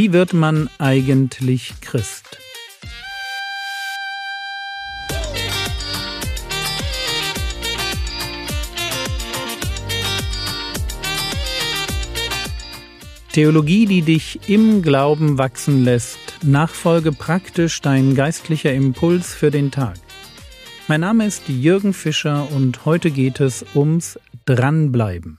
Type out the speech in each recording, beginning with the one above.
Wie wird man eigentlich Christ? Theologie, die dich im Glauben wachsen lässt. Nachfolge praktisch dein geistlicher Impuls für den Tag. Mein Name ist Jürgen Fischer und heute geht es ums Dranbleiben.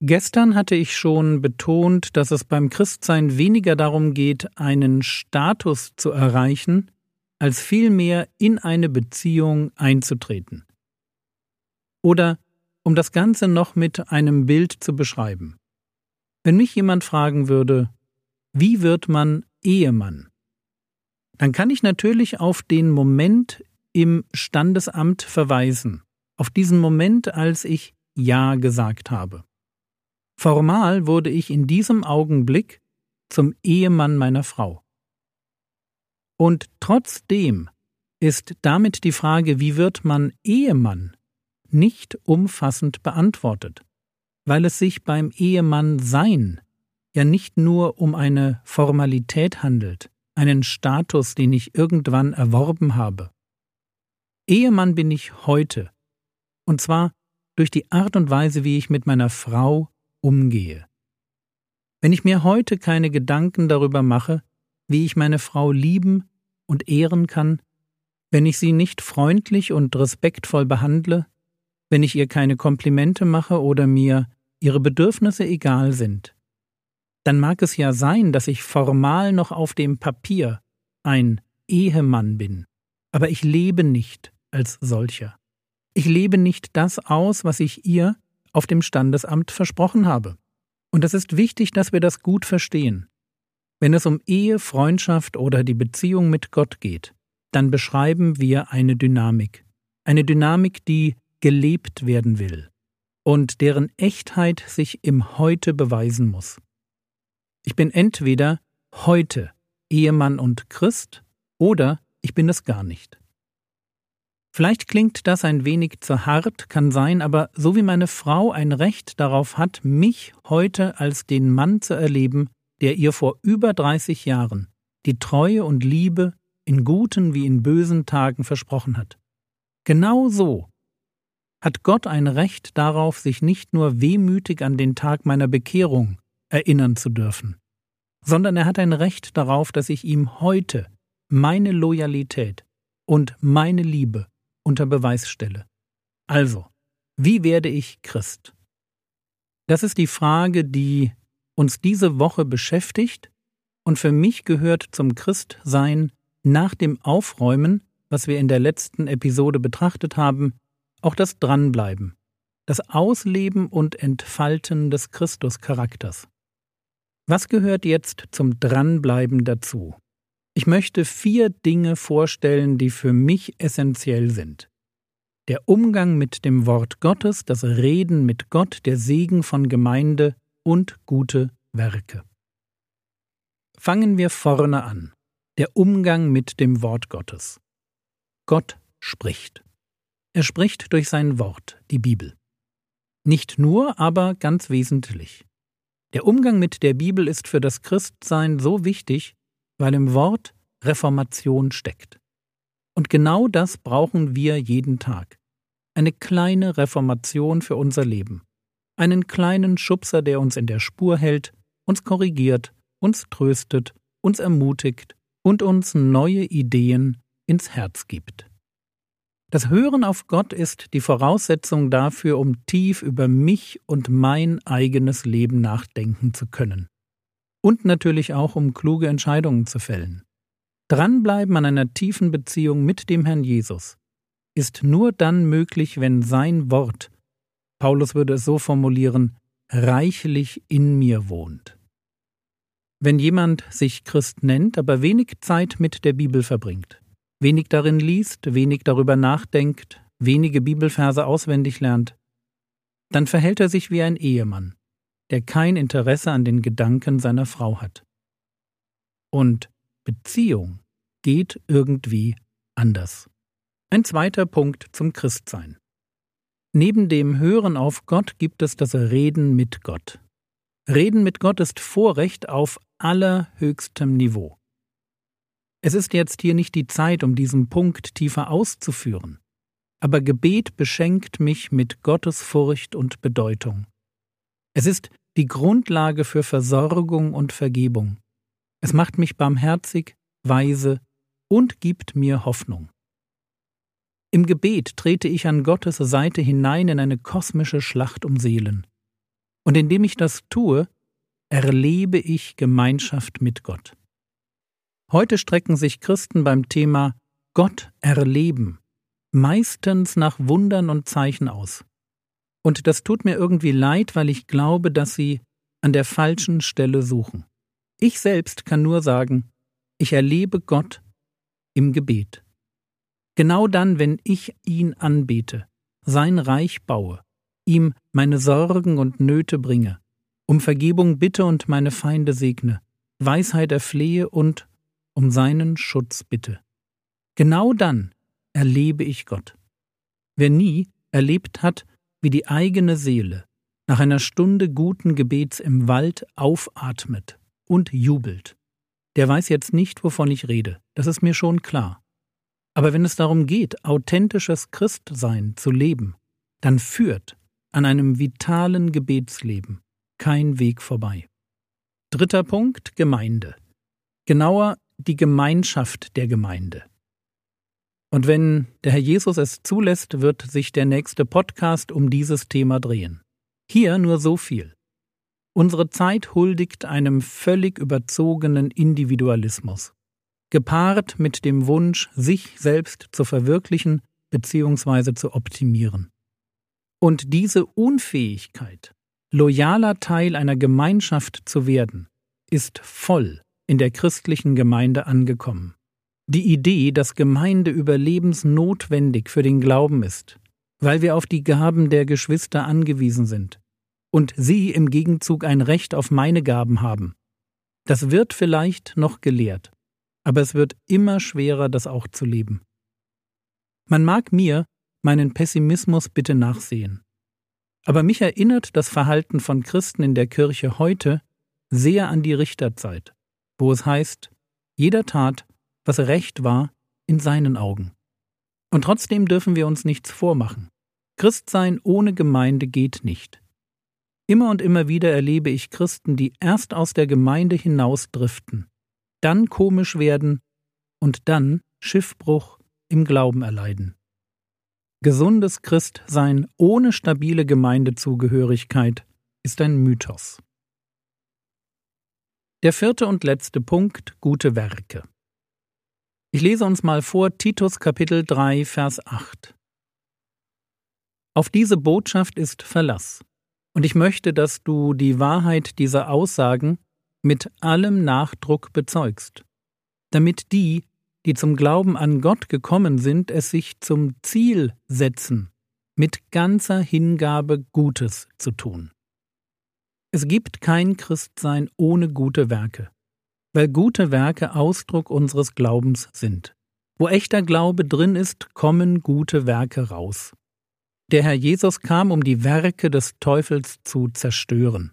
Gestern hatte ich schon betont, dass es beim Christsein weniger darum geht, einen Status zu erreichen, als vielmehr in eine Beziehung einzutreten. Oder um das Ganze noch mit einem Bild zu beschreiben. Wenn mich jemand fragen würde, wie wird man Ehemann? Dann kann ich natürlich auf den Moment im Standesamt verweisen, auf diesen Moment, als ich Ja gesagt habe. Formal wurde ich in diesem Augenblick zum Ehemann meiner Frau. Und trotzdem ist damit die Frage, wie wird man Ehemann, nicht umfassend beantwortet, weil es sich beim Ehemann sein ja nicht nur um eine Formalität handelt, einen Status, den ich irgendwann erworben habe. Ehemann bin ich heute, und zwar durch die Art und Weise, wie ich mit meiner Frau umgehe. Wenn ich mir heute keine Gedanken darüber mache, wie ich meine Frau lieben und ehren kann, wenn ich sie nicht freundlich und respektvoll behandle, wenn ich ihr keine Komplimente mache oder mir ihre Bedürfnisse egal sind, dann mag es ja sein, dass ich formal noch auf dem Papier ein Ehemann bin, aber ich lebe nicht als solcher. Ich lebe nicht das aus, was ich ihr auf dem Standesamt versprochen habe. Und es ist wichtig, dass wir das gut verstehen. Wenn es um Ehe, Freundschaft oder die Beziehung mit Gott geht, dann beschreiben wir eine Dynamik. Eine Dynamik, die gelebt werden will und deren Echtheit sich im Heute beweisen muss. Ich bin entweder heute Ehemann und Christ oder ich bin es gar nicht. Vielleicht klingt das ein wenig zu hart, kann sein, aber so wie meine Frau ein Recht darauf hat, mich heute als den Mann zu erleben, der ihr vor über 30 Jahren die Treue und Liebe in guten wie in bösen Tagen versprochen hat. Genau so hat Gott ein Recht darauf, sich nicht nur wehmütig an den Tag meiner Bekehrung erinnern zu dürfen, sondern er hat ein Recht darauf, dass ich ihm heute meine Loyalität und meine Liebe unter Beweis stelle. Also, wie werde ich Christ? Das ist die Frage, die uns diese Woche beschäftigt, und für mich gehört zum Christsein nach dem Aufräumen, was wir in der letzten Episode betrachtet haben, auch das Dranbleiben, das Ausleben und Entfalten des Christuscharakters. Was gehört jetzt zum Dranbleiben dazu? Ich möchte vier Dinge vorstellen, die für mich essentiell sind. Der Umgang mit dem Wort Gottes, das Reden mit Gott, der Segen von Gemeinde und gute Werke. Fangen wir vorne an. Der Umgang mit dem Wort Gottes. Gott spricht. Er spricht durch sein Wort, die Bibel. Nicht nur, aber ganz wesentlich. Der Umgang mit der Bibel ist für das Christsein so wichtig, weil im Wort Reformation steckt. Und genau das brauchen wir jeden Tag. Eine kleine Reformation für unser Leben. Einen kleinen Schubser, der uns in der Spur hält, uns korrigiert, uns tröstet, uns ermutigt und uns neue Ideen ins Herz gibt. Das Hören auf Gott ist die Voraussetzung dafür, um tief über mich und mein eigenes Leben nachdenken zu können. Und natürlich auch, um kluge Entscheidungen zu fällen. Dranbleiben an einer tiefen Beziehung mit dem Herrn Jesus ist nur dann möglich, wenn sein Wort, Paulus würde es so formulieren, reichlich in mir wohnt. Wenn jemand sich Christ nennt, aber wenig Zeit mit der Bibel verbringt, wenig darin liest, wenig darüber nachdenkt, wenige Bibelverse auswendig lernt, dann verhält er sich wie ein Ehemann, der kein Interesse an den Gedanken seiner Frau hat. Und Beziehung geht irgendwie anders. Ein zweiter Punkt zum Christsein. Neben dem Hören auf Gott gibt es das Reden mit Gott. Reden mit Gott ist Vorrecht auf allerhöchstem Niveau. Es ist jetzt hier nicht die Zeit, um diesen Punkt tiefer auszuführen, aber Gebet beschenkt mich mit Gottesfurcht und Bedeutung. Es ist die Grundlage für Versorgung und Vergebung. Es macht mich barmherzig, weise und gibt mir Hoffnung. Im Gebet trete ich an Gottes Seite hinein in eine kosmische Schlacht um Seelen. Und indem ich das tue, erlebe ich Gemeinschaft mit Gott. Heute strecken sich Christen beim Thema Gott erleben meistens nach Wundern und Zeichen aus. Und das tut mir irgendwie leid, weil ich glaube, dass sie an der falschen Stelle suchen. Ich selbst kann nur sagen, ich erlebe Gott im Gebet. Genau dann, wenn ich ihn anbete, sein Reich baue, ihm meine Sorgen und Nöte bringe, um Vergebung bitte und meine Feinde segne, Weisheit erflehe und um seinen Schutz bitte. Genau dann erlebe ich Gott. Wer nie erlebt hat, wie die eigene Seele nach einer Stunde guten Gebets im Wald aufatmet und jubelt, der weiß jetzt nicht, wovon ich rede, das ist mir schon klar. Aber wenn es darum geht, authentisches Christsein zu leben, dann führt an einem vitalen Gebetsleben kein Weg vorbei. Dritter Punkt Gemeinde. Genauer die Gemeinschaft der Gemeinde. Und wenn der Herr Jesus es zulässt, wird sich der nächste Podcast um dieses Thema drehen. Hier nur so viel. Unsere Zeit huldigt einem völlig überzogenen Individualismus, gepaart mit dem Wunsch, sich selbst zu verwirklichen bzw. zu optimieren. Und diese Unfähigkeit, loyaler Teil einer Gemeinschaft zu werden, ist voll in der christlichen Gemeinde angekommen. Die Idee, dass Gemeinde überlebensnotwendig für den Glauben ist, weil wir auf die Gaben der Geschwister angewiesen sind und sie im Gegenzug ein Recht auf meine Gaben haben. Das wird vielleicht noch gelehrt, aber es wird immer schwerer, das auch zu leben. Man mag mir meinen Pessimismus bitte nachsehen. Aber mich erinnert das Verhalten von Christen in der Kirche heute sehr an die Richterzeit, wo es heißt, jeder tat, was recht war in seinen Augen. Und trotzdem dürfen wir uns nichts vormachen. Christsein ohne Gemeinde geht nicht. Immer und immer wieder erlebe ich Christen, die erst aus der Gemeinde hinausdriften, dann komisch werden und dann Schiffbruch im Glauben erleiden. Gesundes Christsein ohne stabile Gemeindezugehörigkeit ist ein Mythos. Der vierte und letzte Punkt gute Werke. Ich lese uns mal vor Titus Kapitel 3, Vers 8. Auf diese Botschaft ist Verlass, und ich möchte, dass du die Wahrheit dieser Aussagen mit allem Nachdruck bezeugst, damit die, die zum Glauben an Gott gekommen sind, es sich zum Ziel setzen, mit ganzer Hingabe Gutes zu tun. Es gibt kein Christsein ohne gute Werke weil gute Werke Ausdruck unseres Glaubens sind. Wo echter Glaube drin ist, kommen gute Werke raus. Der Herr Jesus kam, um die Werke des Teufels zu zerstören.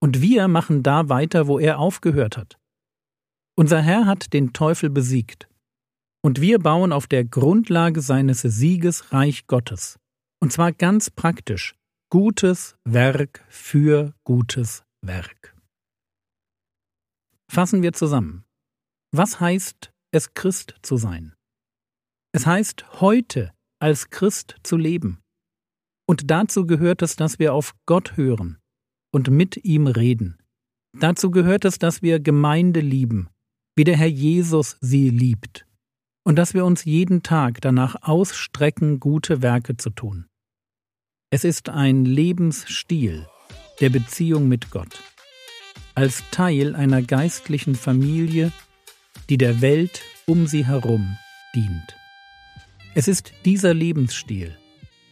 Und wir machen da weiter, wo er aufgehört hat. Unser Herr hat den Teufel besiegt. Und wir bauen auf der Grundlage seines Sieges Reich Gottes. Und zwar ganz praktisch. Gutes Werk für gutes Werk. Fassen wir zusammen. Was heißt es, Christ zu sein? Es heißt, heute als Christ zu leben. Und dazu gehört es, dass wir auf Gott hören und mit ihm reden. Dazu gehört es, dass wir Gemeinde lieben, wie der Herr Jesus sie liebt, und dass wir uns jeden Tag danach ausstrecken, gute Werke zu tun. Es ist ein Lebensstil der Beziehung mit Gott als Teil einer geistlichen Familie, die der Welt um sie herum dient. Es ist dieser Lebensstil,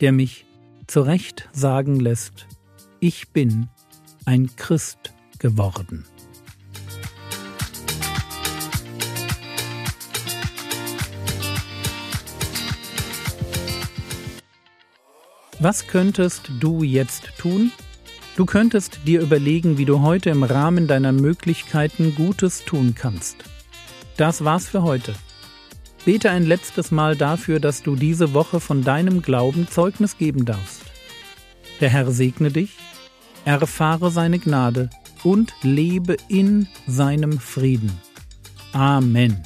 der mich zu Recht sagen lässt, ich bin ein Christ geworden. Was könntest du jetzt tun? Du könntest dir überlegen, wie du heute im Rahmen deiner Möglichkeiten Gutes tun kannst. Das war's für heute. Bete ein letztes Mal dafür, dass du diese Woche von deinem Glauben Zeugnis geben darfst. Der Herr segne dich, erfahre seine Gnade und lebe in seinem Frieden. Amen.